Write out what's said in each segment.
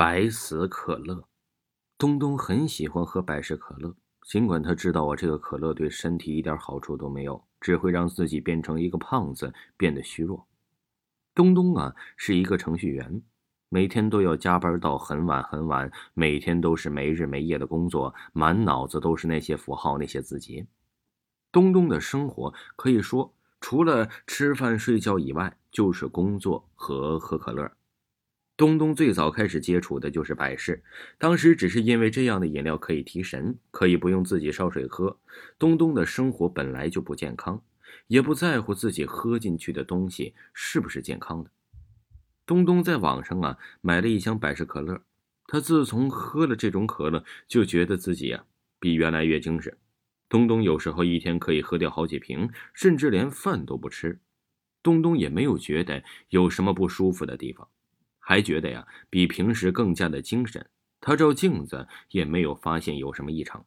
百事可乐，东东很喜欢喝百事可乐，尽管他知道啊，这个可乐对身体一点好处都没有，只会让自己变成一个胖子，变得虚弱。东东啊，是一个程序员，每天都要加班到很晚很晚，每天都是没日没夜的工作，满脑子都是那些符号、那些字节。东东的生活可以说，除了吃饭睡觉以外，就是工作和喝可乐。东东最早开始接触的就是百事，当时只是因为这样的饮料可以提神，可以不用自己烧水喝。东东的生活本来就不健康，也不在乎自己喝进去的东西是不是健康的。东东在网上啊买了一箱百事可乐，他自从喝了这种可乐，就觉得自己啊比原来越精神。东东有时候一天可以喝掉好几瓶，甚至连饭都不吃。东东也没有觉得有什么不舒服的地方。还觉得呀，比平时更加的精神。他照镜子也没有发现有什么异常。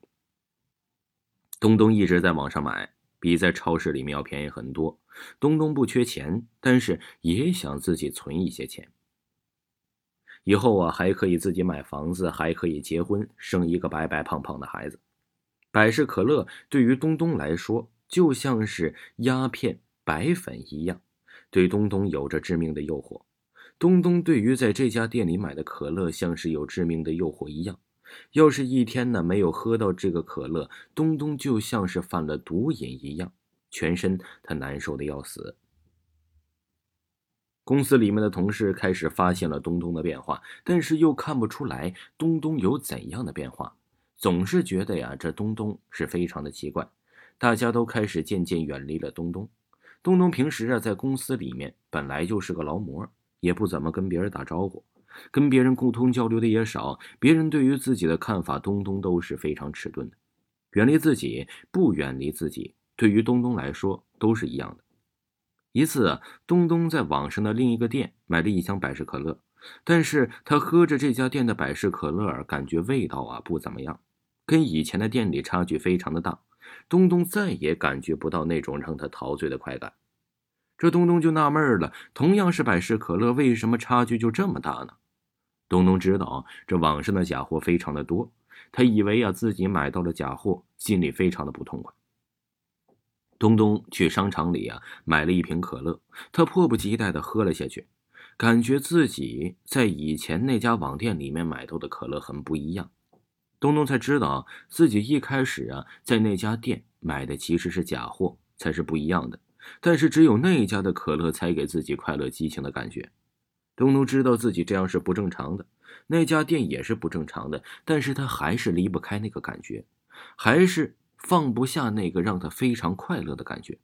东东一直在网上买，比在超市里面要便宜很多。东东不缺钱，但是也想自己存一些钱，以后啊还可以自己买房子，还可以结婚，生一个白白胖胖的孩子。百事可乐对于东东来说，就像是鸦片、白粉一样，对东东有着致命的诱惑。东东对于在这家店里买的可乐，像是有致命的诱惑一样。要是一天呢没有喝到这个可乐，东东就像是犯了毒瘾一样，全身他难受的要死。公司里面的同事开始发现了东东的变化，但是又看不出来东东有怎样的变化，总是觉得呀，这东东是非常的奇怪。大家都开始渐渐远离了东东。东东平时啊，在公司里面本来就是个劳模。也不怎么跟别人打招呼，跟别人沟通交流的也少。别人对于自己的看法，东东都是非常迟钝的。远离自己，不远离自己，对于东东来说都是一样的。一次，东东在网上的另一个店买了一箱百事可乐，但是他喝着这家店的百事可乐，感觉味道啊不怎么样，跟以前的店里差距非常的大。东东再也感觉不到那种让他陶醉的快感。这东东就纳闷了，同样是百事可乐，为什么差距就这么大呢？东东知道这网上的假货非常的多，他以为啊自己买到了假货，心里非常的不痛快。东东去商场里啊买了一瓶可乐，他迫不及待的喝了下去，感觉自己在以前那家网店里面买到的可乐很不一样。东东才知道自己一开始啊在那家店买的其实是假货，才是不一样的。但是只有那家的可乐才给自己快乐激情的感觉。东东知道自己这样是不正常的，那家店也是不正常的，但是他还是离不开那个感觉，还是放不下那个让他非常快乐的感觉。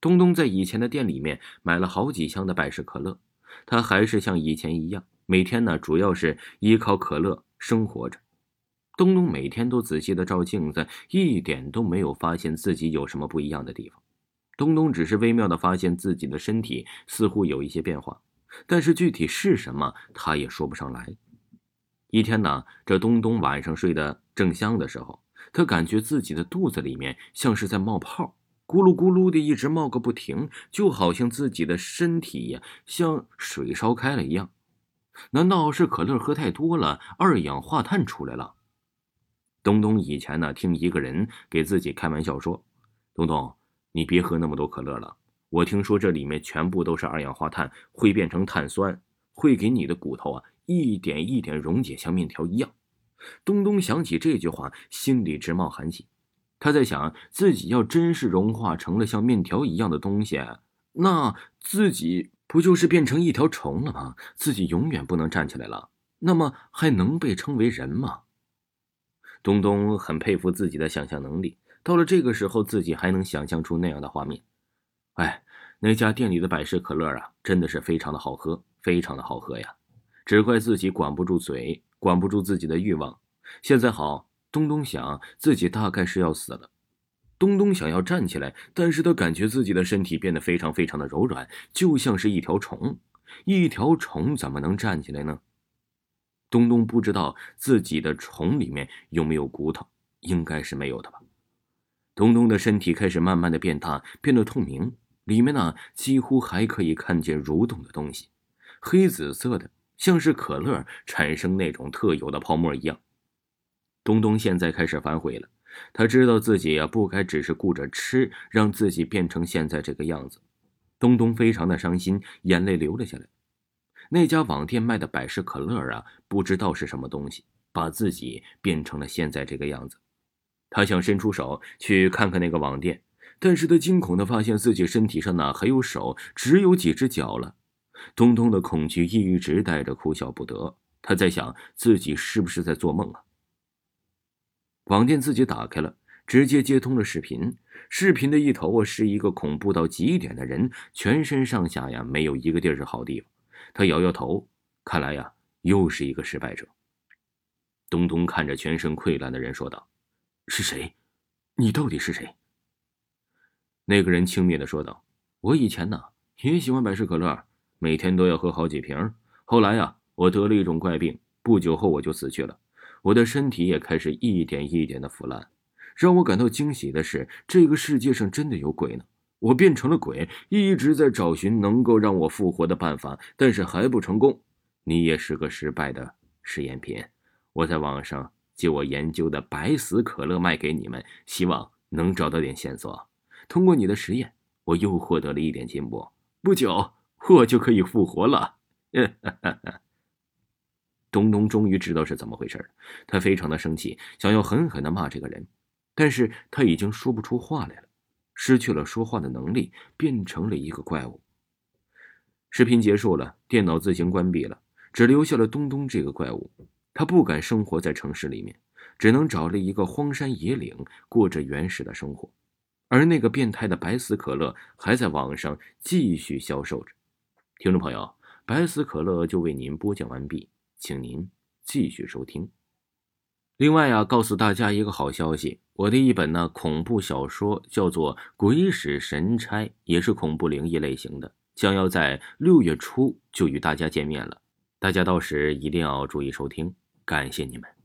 东东在以前的店里面买了好几箱的百事可乐，他还是像以前一样，每天呢主要是依靠可乐生活着。东东每天都仔细的照镜子，一点都没有发现自己有什么不一样的地方。东东只是微妙的发现自己的身体似乎有一些变化，但是具体是什么，他也说不上来。一天呢，这东东晚上睡得正香的时候，他感觉自己的肚子里面像是在冒泡，咕噜咕噜的一直冒个不停，就好像自己的身体呀像水烧开了一样。难道是可乐喝太多了，二氧化碳出来了？东东以前呢，听一个人给自己开玩笑说：“东东。”你别喝那么多可乐了，我听说这里面全部都是二氧化碳，会变成碳酸，会给你的骨头啊一点一点溶解，像面条一样。东东想起这句话，心里直冒寒气。他在想，自己要真是融化成了像面条一样的东西，那自己不就是变成一条虫了吗？自己永远不能站起来了，那么还能被称为人吗？东东很佩服自己的想象能力。到了这个时候，自己还能想象出那样的画面。哎，那家店里的百事可乐啊，真的是非常的好喝，非常的好喝呀！只怪自己管不住嘴，管不住自己的欲望。现在好，东东想自己大概是要死了。东东想要站起来，但是他感觉自己的身体变得非常非常的柔软，就像是一条虫。一条虫怎么能站起来呢？东东不知道自己的虫里面有没有骨头，应该是没有的吧。东东的身体开始慢慢的变大，变得透明，里面呢几乎还可以看见蠕动的东西，黑紫色的，像是可乐产生那种特有的泡沫一样。东东现在开始反悔了，他知道自己呀不该只是顾着吃，让自己变成现在这个样子。东东非常的伤心，眼泪流了下来。那家网店卖的百事可乐啊，不知道是什么东西，把自己变成了现在这个样子。他想伸出手去看看那个网店，但是他惊恐的发现自己身体上哪还有手，只有几只脚了。东东的恐惧一直带着，哭笑不得。他在想自己是不是在做梦啊？网店自己打开了，直接接通了视频。视频的一头啊，是一个恐怖到极点的人，全身上下呀没有一个地儿是好地方。他摇摇头，看来呀，又是一个失败者。东东看着全身溃烂的人说道：“是谁？你到底是谁？”那个人轻蔑的说道：“我以前呢也喜欢百事可乐，每天都要喝好几瓶。后来呀，我得了一种怪病，不久后我就死去了。我的身体也开始一点一点的腐烂。让我感到惊喜的是，这个世界上真的有鬼呢。”我变成了鬼，一直在找寻能够让我复活的办法，但是还不成功。你也是个失败的试验品。我在网上借我研究的白死可乐卖给你们，希望能找到点线索。通过你的实验，我又获得了一点进步。不久，我就可以复活了。东东终于知道是怎么回事他非常的生气，想要狠狠的骂这个人，但是他已经说不出话来了。失去了说话的能力，变成了一个怪物。视频结束了，电脑自行关闭了，只留下了东东这个怪物。他不敢生活在城市里面，只能找了一个荒山野岭，过着原始的生活。而那个变态的白死可乐还在网上继续销售着。听众朋友，白死可乐就为您播讲完毕，请您继续收听。另外啊，告诉大家一个好消息，我的一本呢恐怖小说叫做《鬼使神差》，也是恐怖灵异类型的，将要在六月初就与大家见面了，大家到时一定要注意收听，感谢你们。